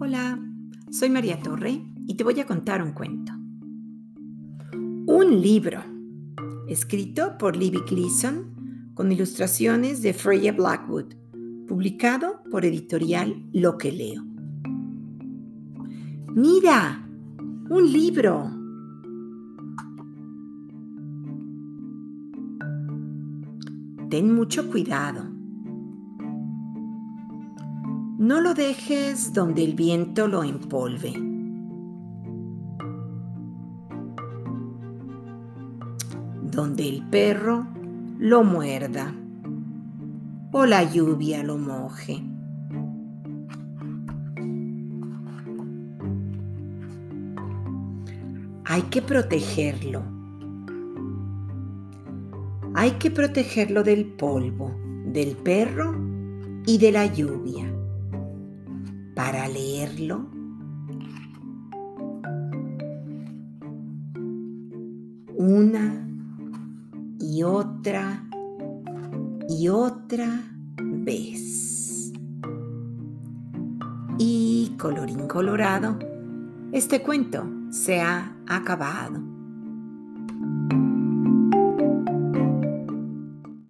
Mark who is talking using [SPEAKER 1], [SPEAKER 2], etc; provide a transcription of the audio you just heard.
[SPEAKER 1] Hola, soy María Torre y te voy a contar un cuento. Un libro, escrito por Libby Gleason, con ilustraciones de Freya Blackwood, publicado por editorial Lo que leo. Mira, un libro. Ten mucho cuidado no lo dejes donde el viento lo empolve. Donde el perro lo muerda o la lluvia lo moje. Hay que protegerlo. Hay que protegerlo del polvo, del perro y de la lluvia para leerlo? Una y otra y otra vez. Y colorín colorado, este cuento se ha acabado.